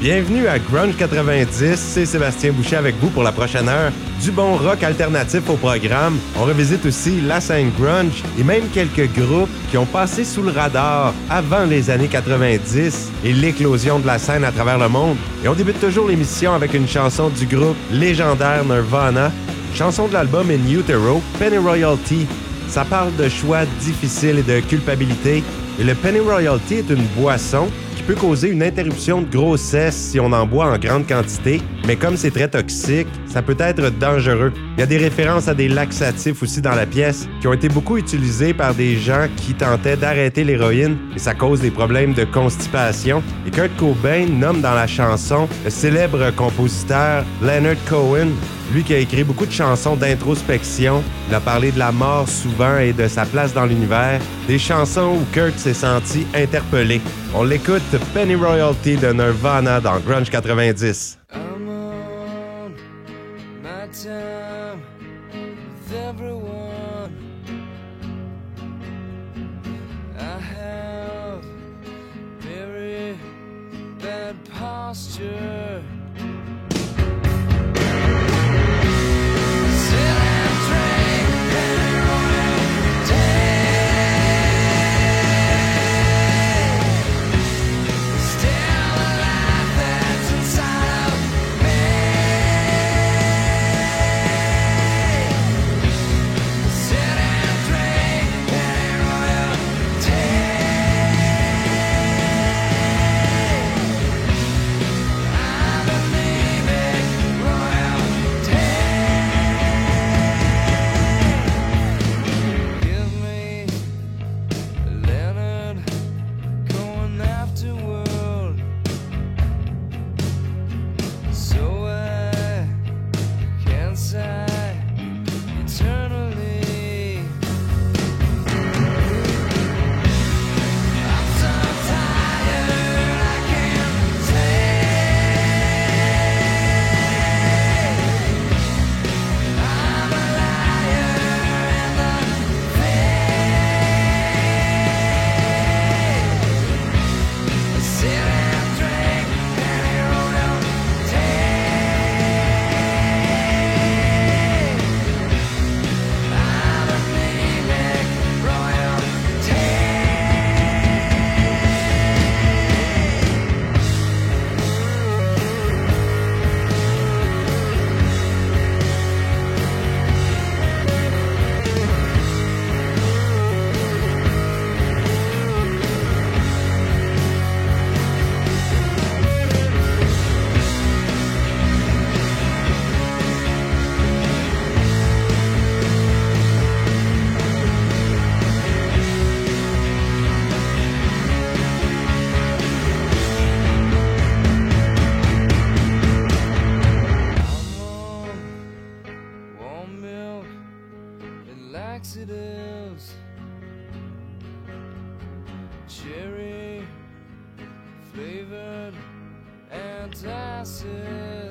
Bienvenue à Grunge 90, c'est Sébastien Boucher avec vous pour la prochaine heure. Du bon rock alternatif au programme. On revisite aussi la scène grunge et même quelques groupes qui ont passé sous le radar avant les années 90 et l'éclosion de la scène à travers le monde. Et on débute toujours l'émission avec une chanson du groupe légendaire Nirvana, chanson de l'album In Utero, Penny Royalty. Ça parle de choix difficiles et de culpabilité. Et le Penny Royalty est une boisson peut causer une interruption de grossesse si on en boit en grande quantité, mais comme c'est très toxique, ça peut être dangereux. Il y a des références à des laxatifs aussi dans la pièce qui ont été beaucoup utilisés par des gens qui tentaient d'arrêter l'héroïne et ça cause des problèmes de constipation. Et Kurt Cobain nomme dans la chanson le célèbre compositeur Leonard Cohen lui qui a écrit beaucoup de chansons d'introspection, il a parlé de la mort souvent et de sa place dans l'univers, des chansons où Kurt s'est senti interpellé. On l'écoute Penny Royalty de Nirvana dans Grunge 90. cherry flavored and acid.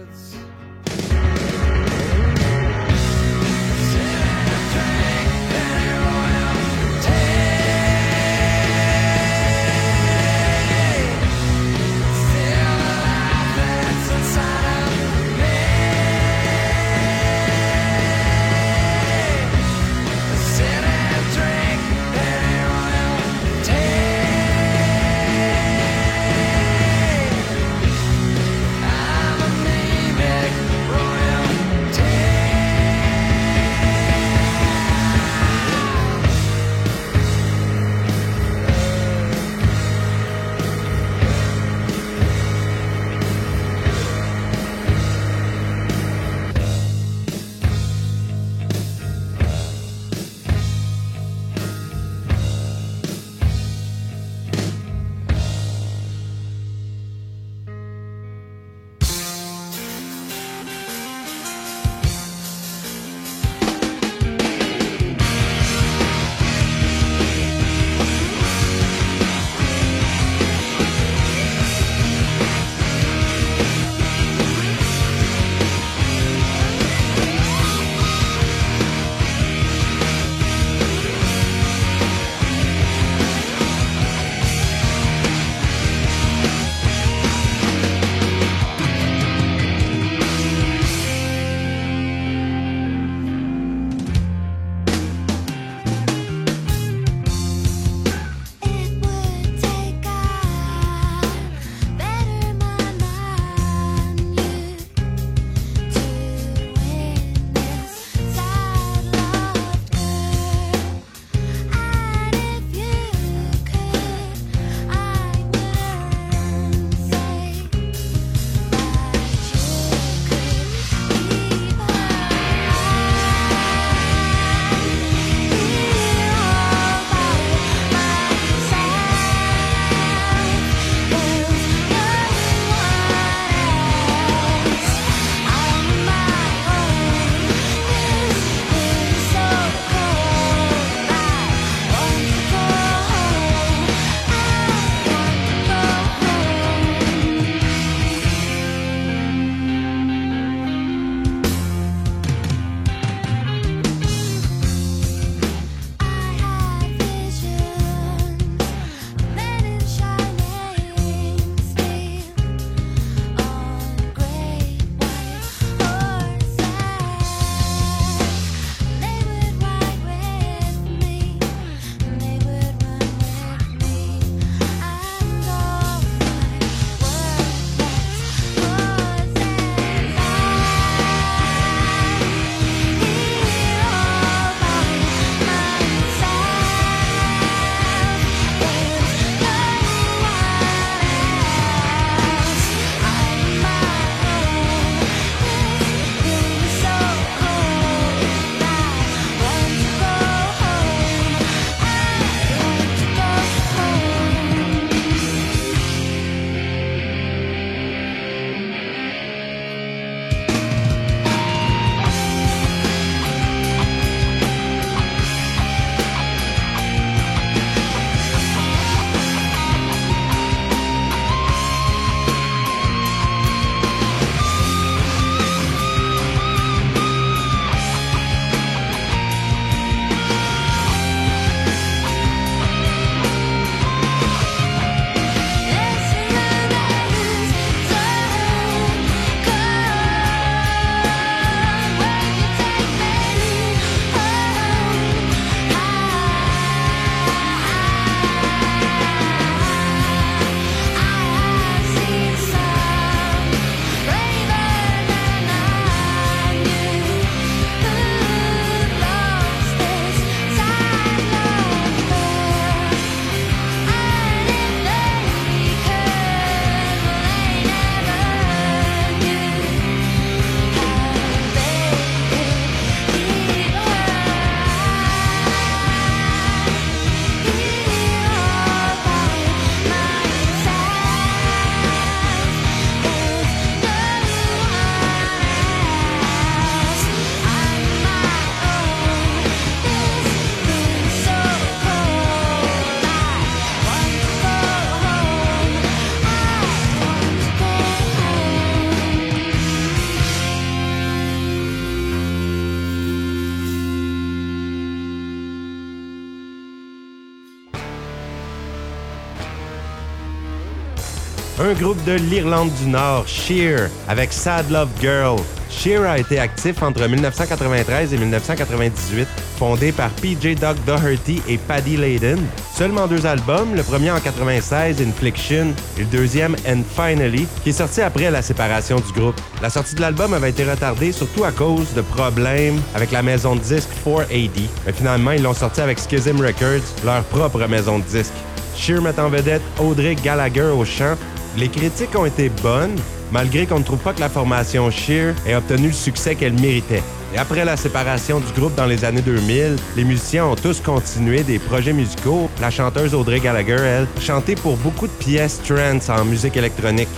Un groupe de l'Irlande du Nord, Sheer, avec Sad Love Girl. Sheer a été actif entre 1993 et 1998, fondé par PJ Doug Doherty et Paddy Layden. Seulement deux albums, le premier en 96, Infliction, et le deuxième, And Finally, qui est sorti après la séparation du groupe. La sortie de l'album avait été retardée surtout à cause de problèmes avec la maison de disques 4AD, mais finalement ils l'ont sorti avec Schism Records, leur propre maison de disques. Sheer met en vedette Audrey Gallagher au chant. Les critiques ont été bonnes, malgré qu'on ne trouve pas que la formation Sheer ait obtenu le succès qu'elle méritait. Et après la séparation du groupe dans les années 2000, les musiciens ont tous continué des projets musicaux. La chanteuse Audrey Gallagher, elle, chantait pour beaucoup de pièces trance en musique électronique.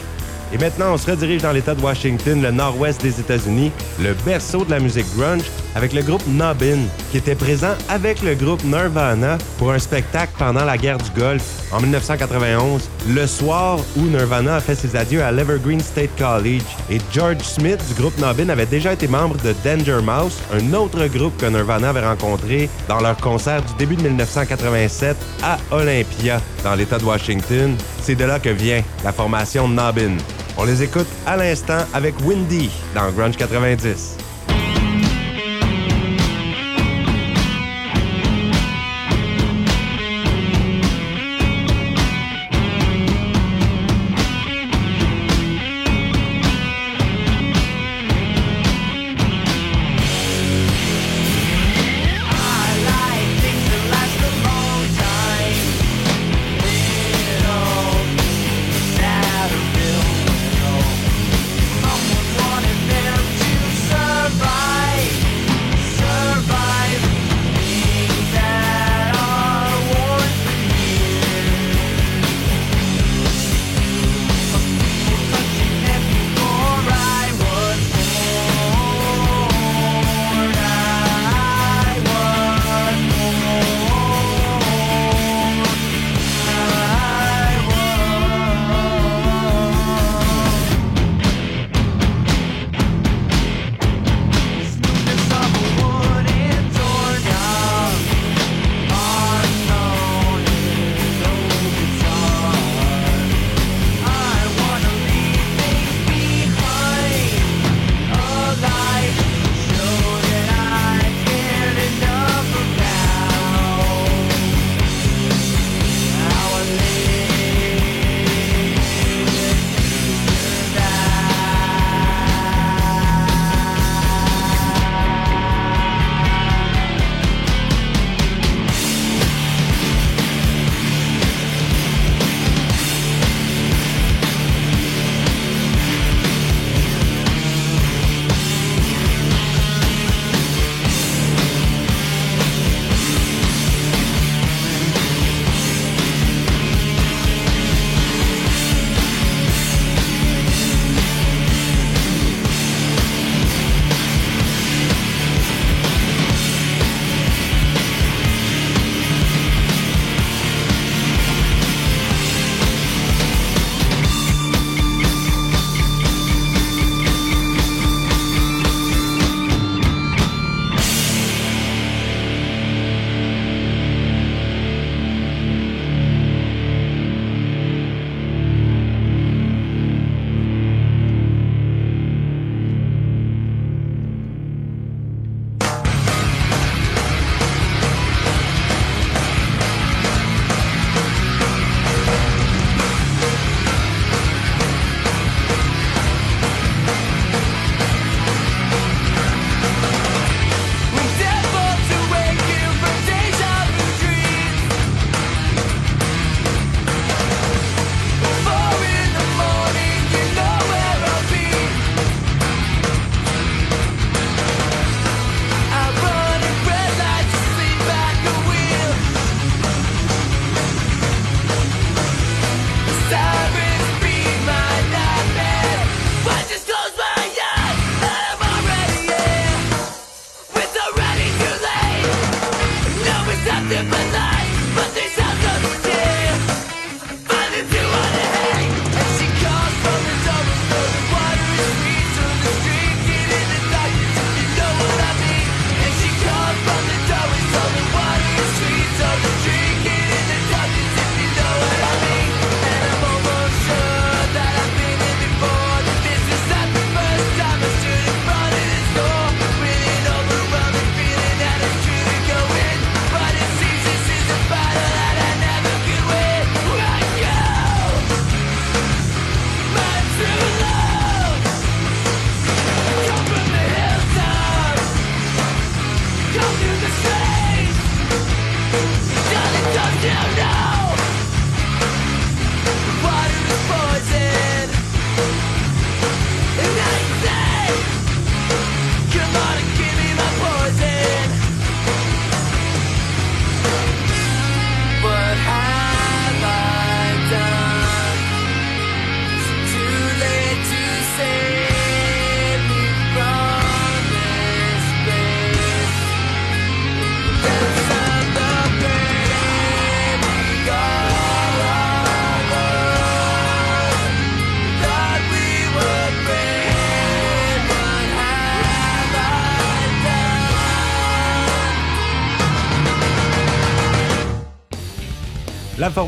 Et maintenant, on se redirige dans l'État de Washington, le nord-ouest des États-Unis, le berceau de la musique grunge, avec le groupe Nobbin, qui était présent avec le groupe Nirvana pour un spectacle pendant la guerre du Golfe en 1991, le soir où Nirvana a fait ses adieux à l'Evergreen State College. Et George Smith du groupe Nobbin avait déjà été membre de Danger Mouse, un autre groupe que Nirvana avait rencontré dans leur concert du début de 1987 à Olympia, dans l'État de Washington. C'est de là que vient la formation Nobbin. On les écoute à l'instant avec Windy dans Grunge 90.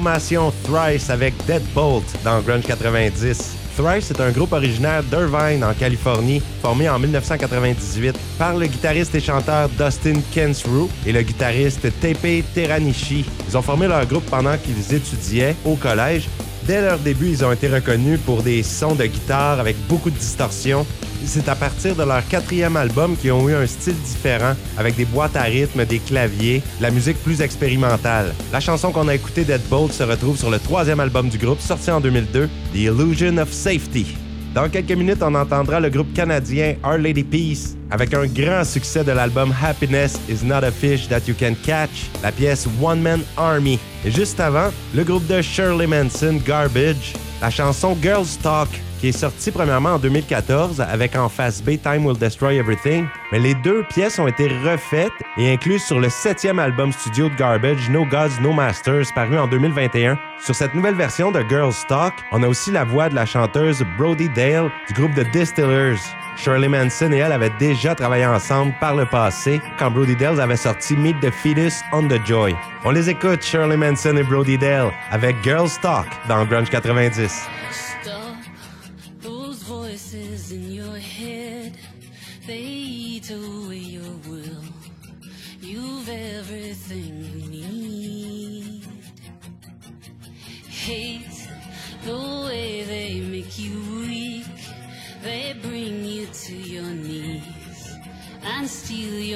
Formation Thrice avec Deadbolt dans Grunge 90. Thrice est un groupe originaire d'Irvine en Californie, formé en 1998 par le guitariste et chanteur Dustin Kensrue et le guitariste Tepe Teranishi. Ils ont formé leur groupe pendant qu'ils étudiaient au collège. Dès leur début, ils ont été reconnus pour des sons de guitare avec beaucoup de distorsion c'est à partir de leur quatrième album qu'ils ont eu un style différent, avec des boîtes à rythme, des claviers, la musique plus expérimentale. La chanson qu'on a écoutée Deadbolt se retrouve sur le troisième album du groupe, sorti en 2002, The Illusion of Safety. Dans quelques minutes, on entendra le groupe canadien Our Lady Peace avec un grand succès de l'album Happiness is not a fish that you can catch, la pièce One Man Army. Et juste avant, le groupe de Shirley Manson Garbage, la chanson Girls Talk qui est sorti premièrement en 2014 avec en face B Time Will Destroy Everything, mais les deux pièces ont été refaites et incluses sur le septième album studio de Garbage, No Gods, No Masters, paru en 2021. Sur cette nouvelle version de Girls Talk, on a aussi la voix de la chanteuse Brody Dale du groupe The Distillers. Shirley Manson et elle avaient déjà travaillé ensemble par le passé quand Brody Dale avait sorti Meet the Fetus on the Joy. On les écoute, Shirley Manson et Brody Dale, avec Girls Talk dans Grunge 90.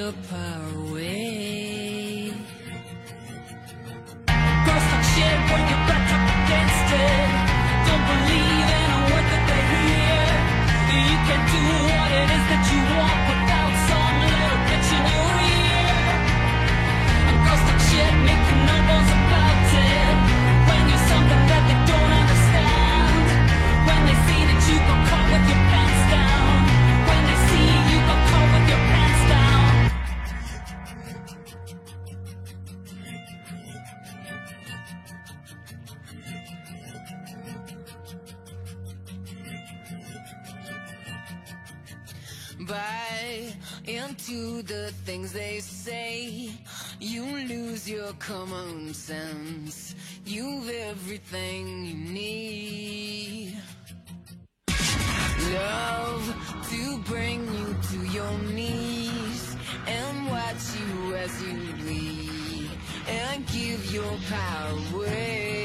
Your power away. Girls talk shit when you're back up against it. Don't believe in a word that they hear. You can do what it is into the things they say. You lose your common sense. You've everything you need. Love to bring you to your knees and watch you as you bleed and give your power away.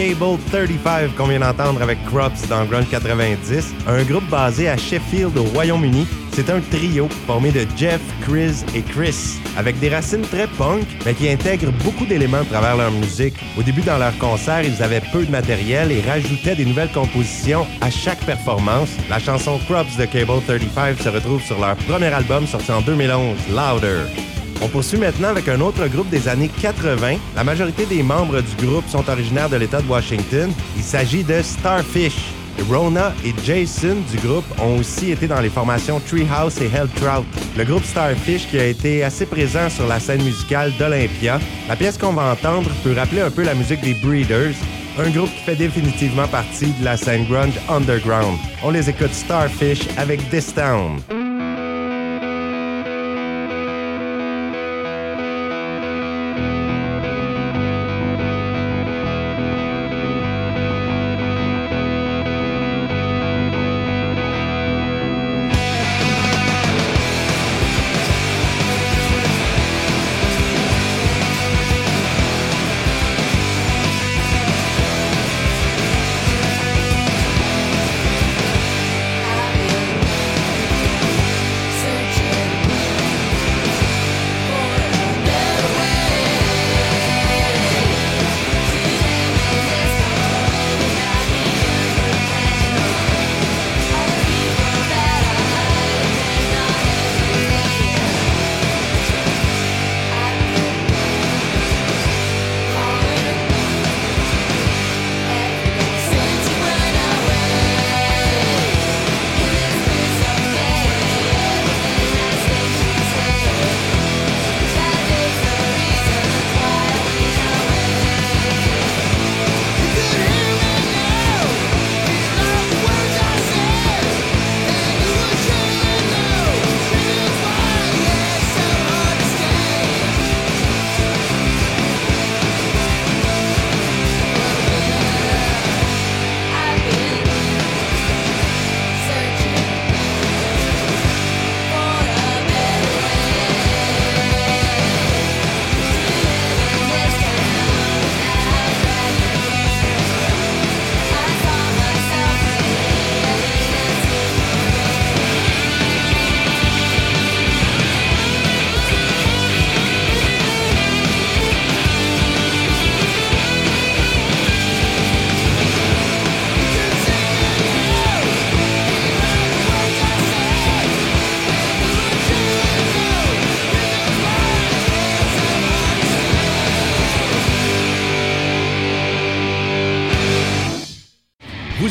Cable 35 qu'on vient d'entendre avec Crops dans Grunge 90, un groupe basé à Sheffield au Royaume-Uni. C'est un trio formé de Jeff, Chris et Chris, avec des racines très punk, mais qui intègrent beaucoup d'éléments à travers leur musique. Au début, dans leurs concerts, ils avaient peu de matériel et rajoutaient des nouvelles compositions à chaque performance. La chanson Crops de Cable 35 se retrouve sur leur premier album sorti en 2011, Louder. On poursuit maintenant avec un autre groupe des années 80. La majorité des membres du groupe sont originaires de l'État de Washington. Il s'agit de Starfish. Rona et Jason du groupe ont aussi été dans les formations Treehouse et Helltrout. Le groupe Starfish qui a été assez présent sur la scène musicale d'Olympia. La pièce qu'on va entendre peut rappeler un peu la musique des Breeders. un groupe qui fait définitivement partie de la scène grunge underground. On les écoute Starfish avec This Town.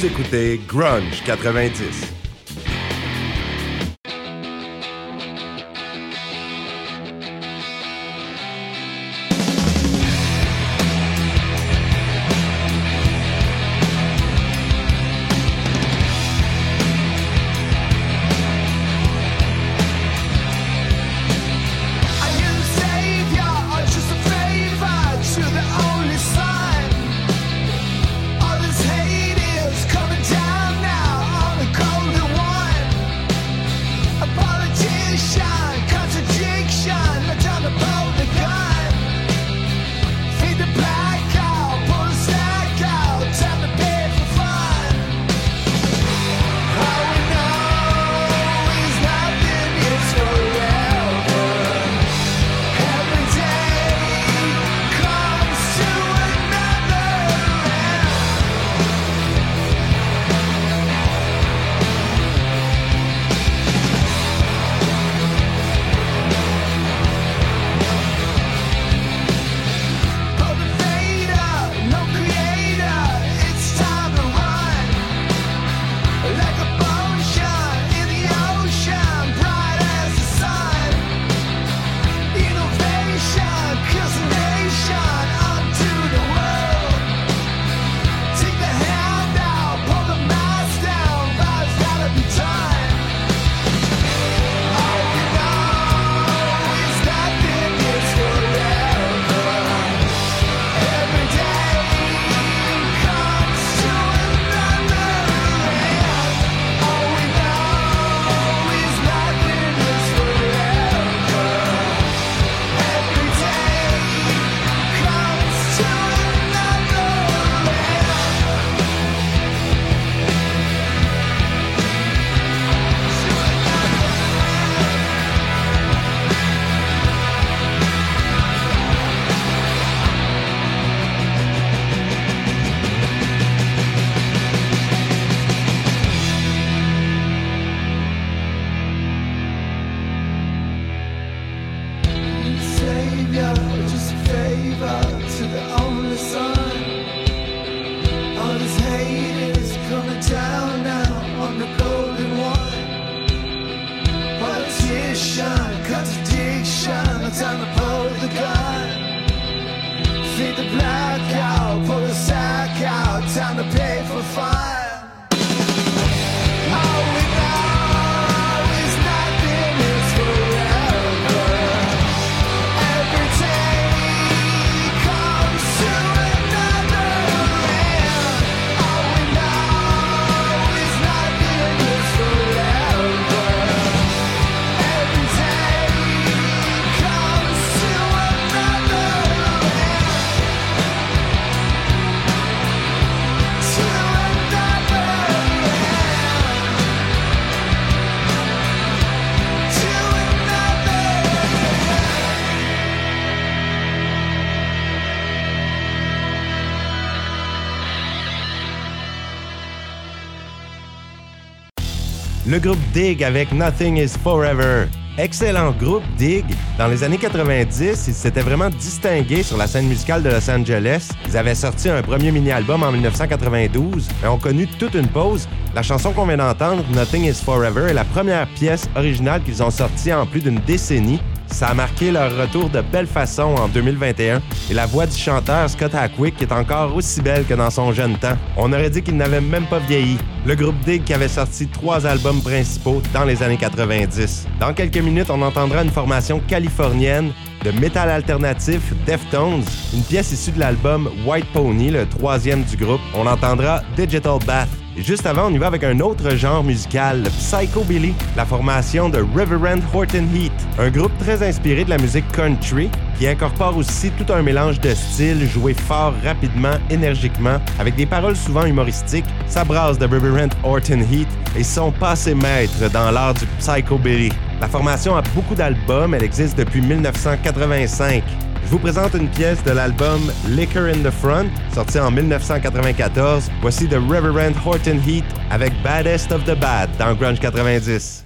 Écoutez Grunge 90. Groupe Dig avec Nothing is Forever. Excellent groupe Dig. Dans les années 90, ils s'étaient vraiment distingués sur la scène musicale de Los Angeles. Ils avaient sorti un premier mini-album en 1992, mais ont connu toute une pause. La chanson qu'on vient d'entendre, Nothing is Forever, est la première pièce originale qu'ils ont sortie en plus d'une décennie. Ça a marqué leur retour de belle façon en 2021 et la voix du chanteur Scott Hackwick est encore aussi belle que dans son jeune temps. On aurait dit qu'il n'avait même pas vieilli. Le groupe Dig qui avait sorti trois albums principaux dans les années 90. Dans quelques minutes, on entendra une formation californienne de métal alternatif Deftones, une pièce issue de l'album White Pony, le troisième du groupe. On entendra Digital Bath. Juste avant, on y va avec un autre genre musical, le Psychobilly, la formation de Reverend Horton Heat, un groupe très inspiré de la musique country qui incorpore aussi tout un mélange de styles joué fort, rapidement, énergiquement, avec des paroles souvent humoristiques. Ça brasse de Reverend Horton Heat et sont passés maîtres dans l'art du Psychobilly. La formation a beaucoup d'albums, elle existe depuis 1985. Je vous présente une pièce de l'album Liquor in the Front, sorti en 1994. Voici The Reverend Horton Heat avec Baddest of the Bad dans Grunge 90.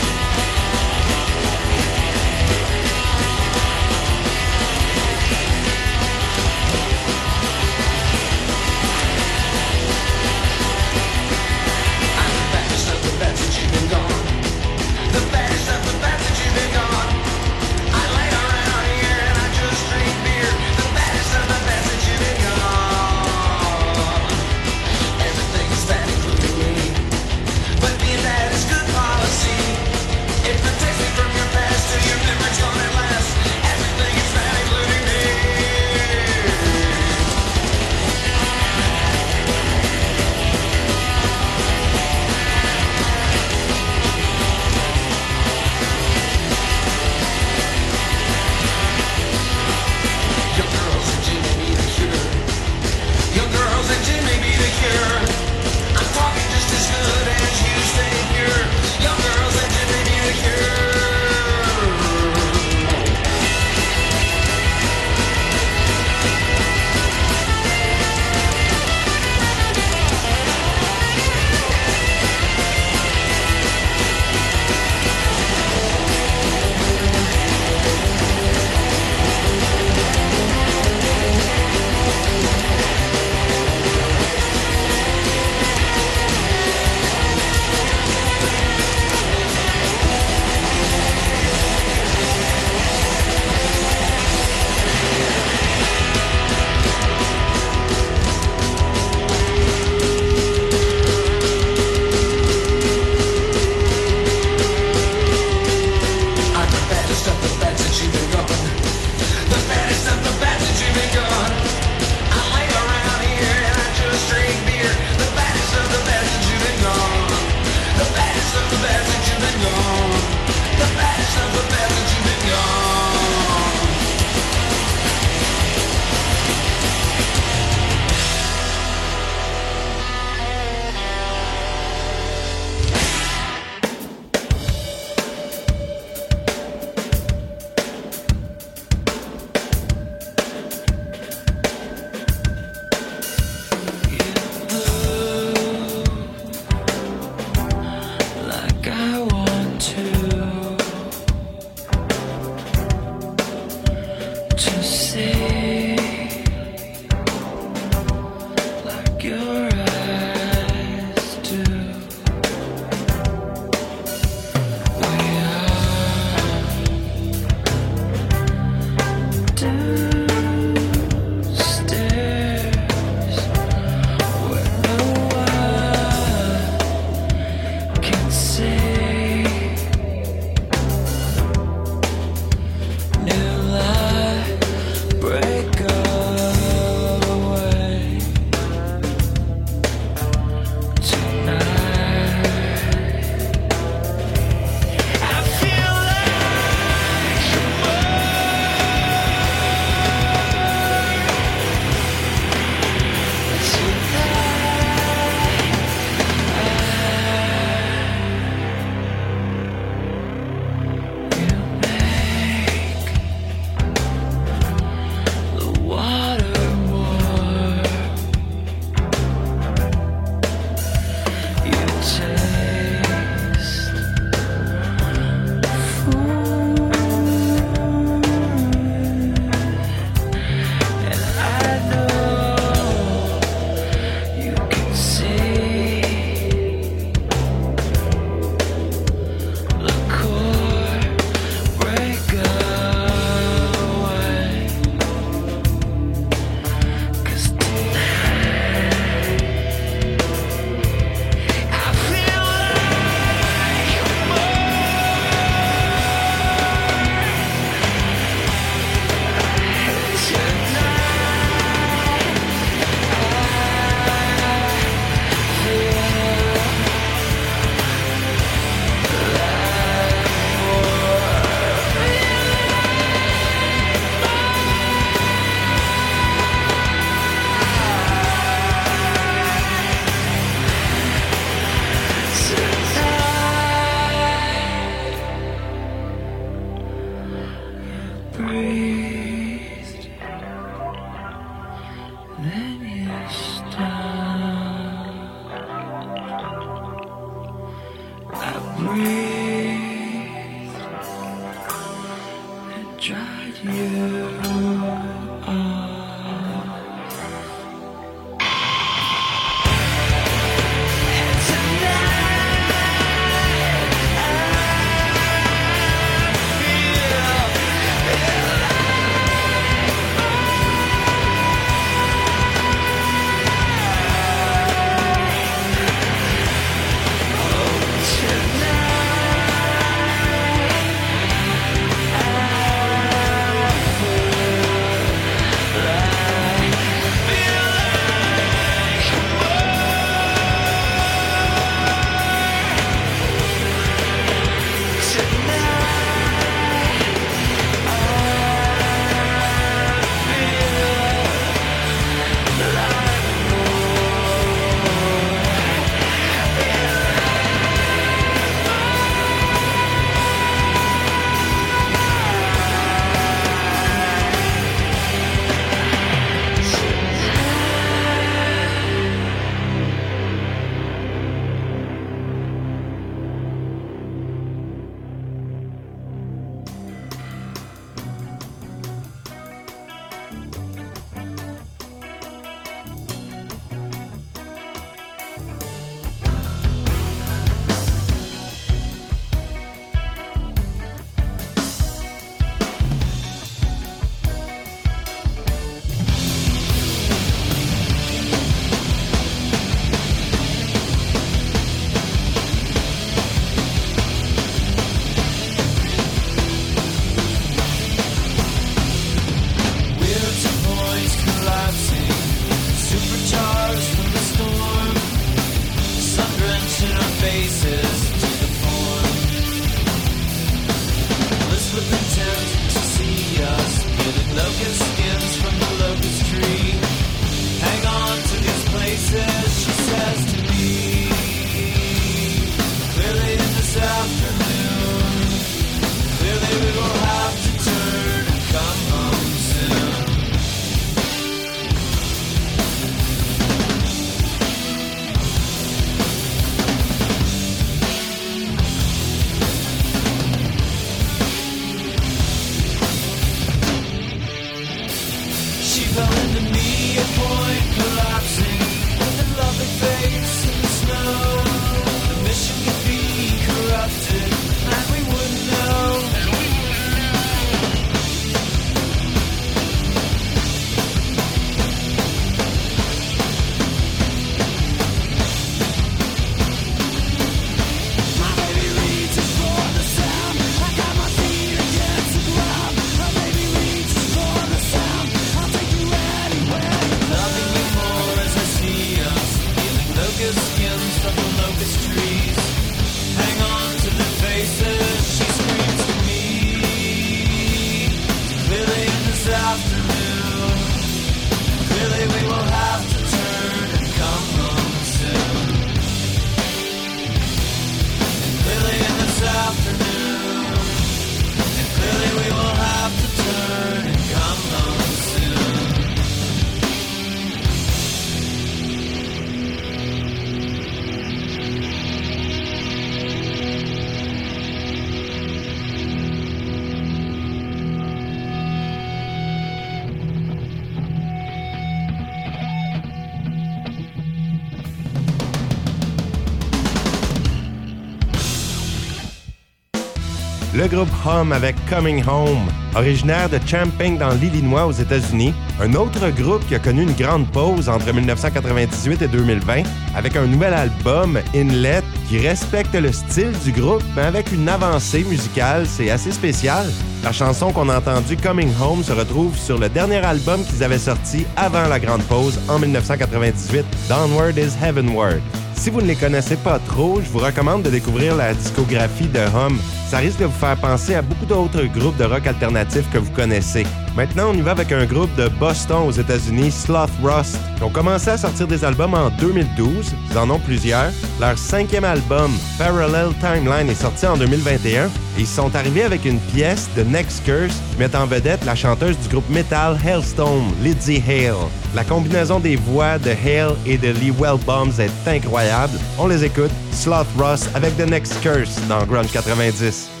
Groupe Hum avec Coming Home, originaire de Champaign dans l'Illinois aux États-Unis, un autre groupe qui a connu une grande pause entre 1998 et 2020 avec un nouvel album, Inlet, qui respecte le style du groupe mais avec une avancée musicale, c'est assez spécial. La chanson qu'on a entendue, Coming Home, se retrouve sur le dernier album qu'ils avaient sorti avant la grande pause en 1998, Downward is Heavenward. Si vous ne les connaissez pas trop, je vous recommande de découvrir la discographie de Hum. Ça risque de vous faire penser à beaucoup d'autres groupes de rock alternatif que vous connaissez. Maintenant, on y va avec un groupe de Boston aux États-Unis, Sloth Rust. Ils ont commencé à sortir des albums en 2012. Ils en ont plusieurs. Leur cinquième album, Parallel Timeline, est sorti en 2021. Et ils sont arrivés avec une pièce de Next Curse qui met en vedette la chanteuse du groupe metal Hailstone, Lizzie Hale. La combinaison des voix de Hale et de Lee Wellbombs est incroyable. On les écoute. Sloth Rust avec The Next Curse dans Grunge 90.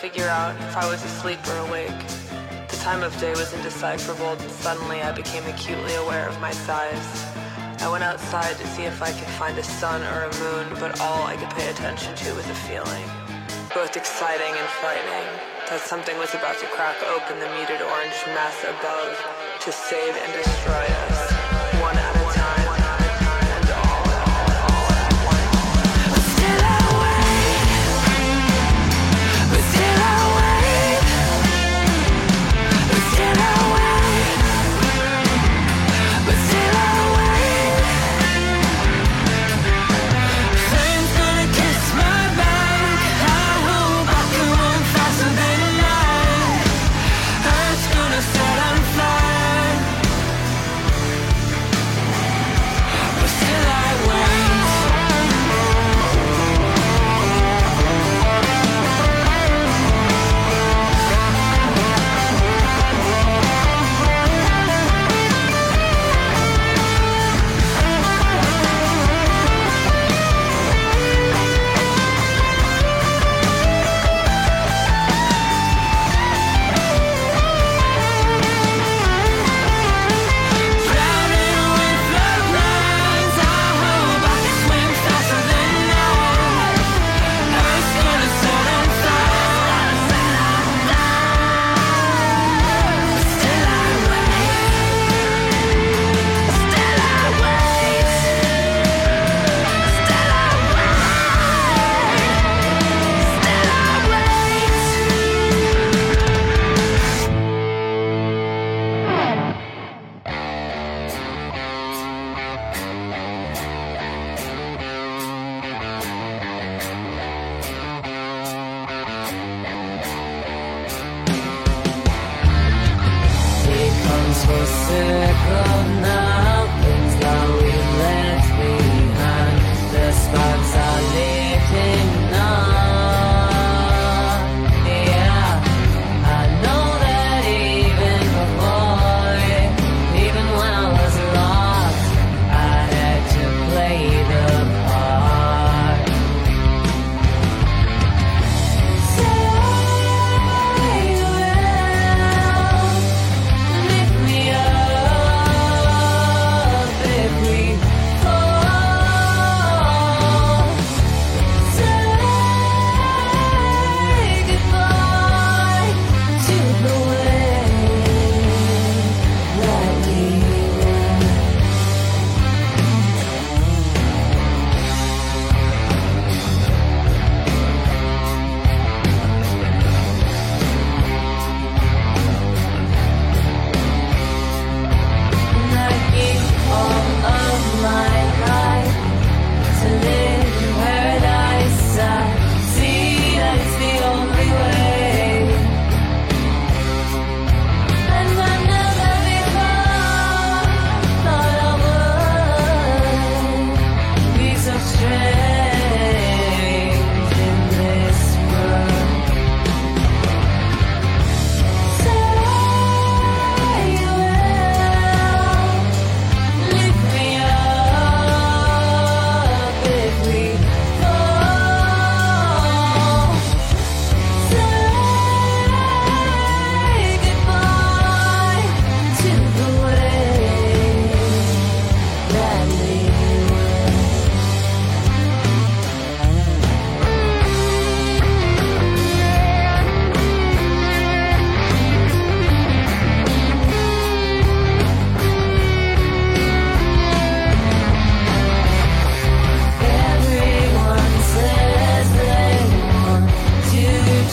figure out if I was asleep or awake. The time of day was indecipherable, and suddenly I became acutely aware of my size. I went outside to see if I could find a sun or a moon, but all I could pay attention to was a feeling. Both exciting and frightening, that something was about to crack open the muted orange mass above to save and destroy us.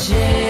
change.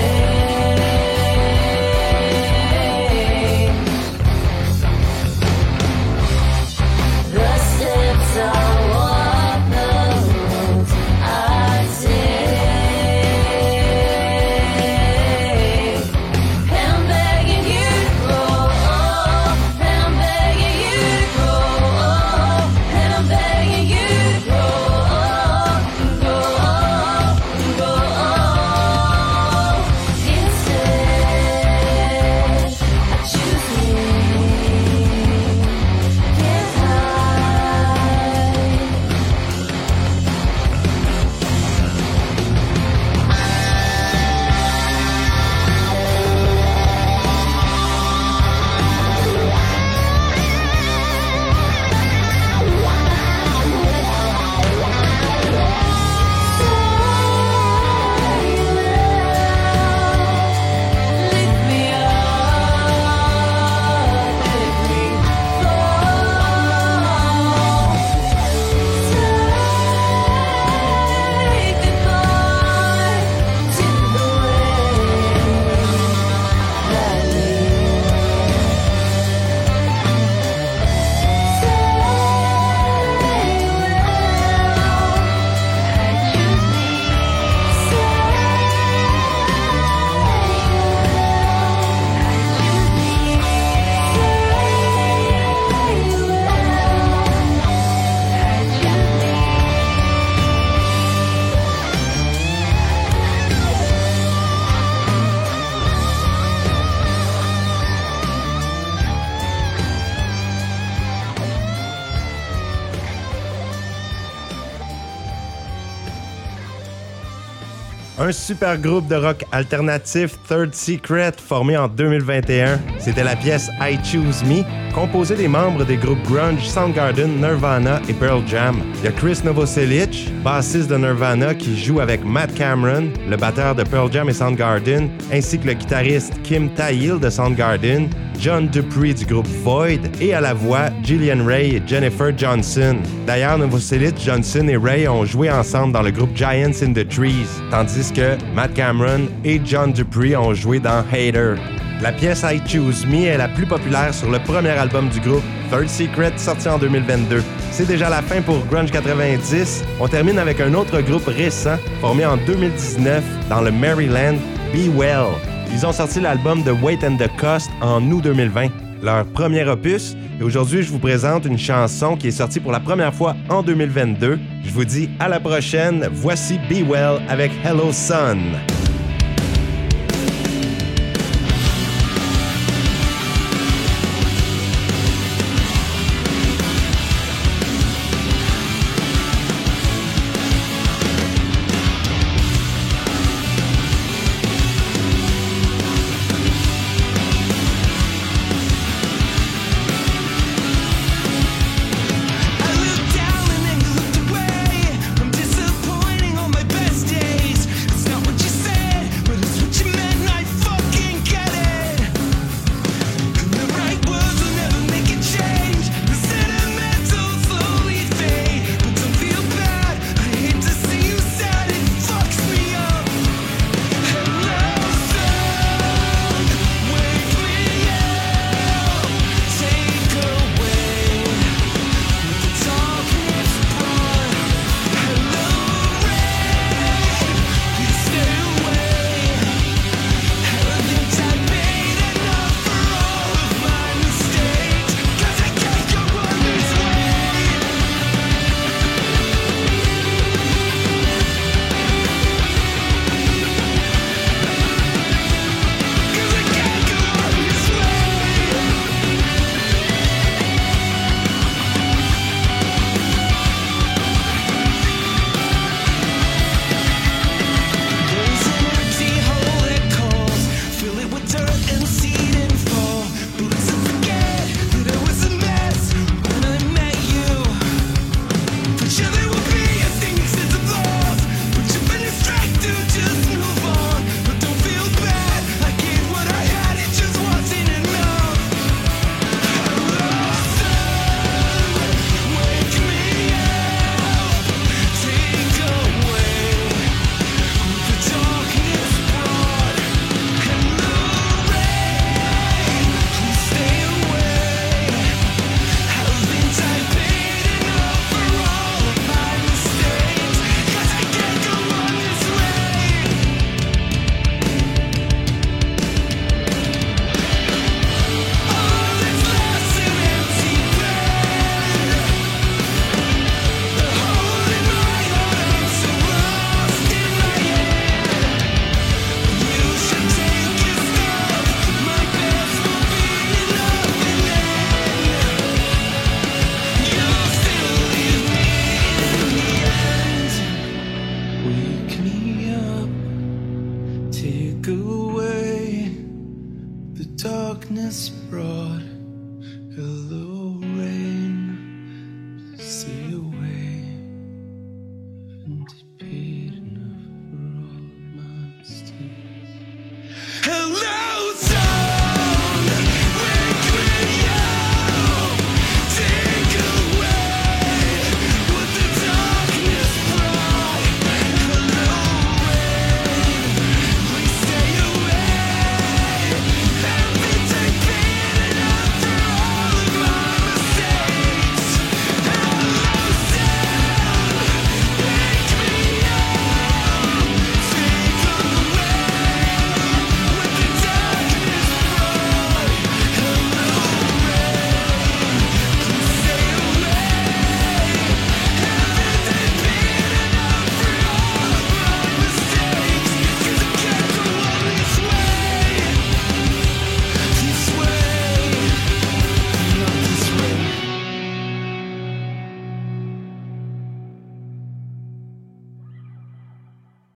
Un super groupe de rock alternatif, Third Secret, formé en 2021. C'était la pièce I Choose Me, composée des membres des groupes grunge Soundgarden, Nirvana et Pearl Jam. Il y a Chris Novoselic, bassiste de Nirvana, qui joue avec Matt Cameron, le batteur de Pearl Jam et Soundgarden, ainsi que le guitariste Kim Thayil de Soundgarden, John Dupree du groupe Void et à la voix Gillian Ray et Jennifer Johnson. D'ailleurs, Novoselic, Johnson et Ray ont joué ensemble dans le groupe Giants in the Trees, tandis que Matt Cameron et John Dupree ont joué dans Hater. La pièce I Choose Me est la plus populaire sur le premier album du groupe, Third Secret, sorti en 2022. C'est déjà la fin pour Grunge 90. On termine avec un autre groupe récent, formé en 2019 dans le Maryland, Be Well. Ils ont sorti l'album The Weight and the Cost en août 2020, leur premier opus. Et aujourd'hui, je vous présente une chanson qui est sortie pour la première fois en 2022. Je vous dis à la prochaine. Voici Be Well avec Hello Sun.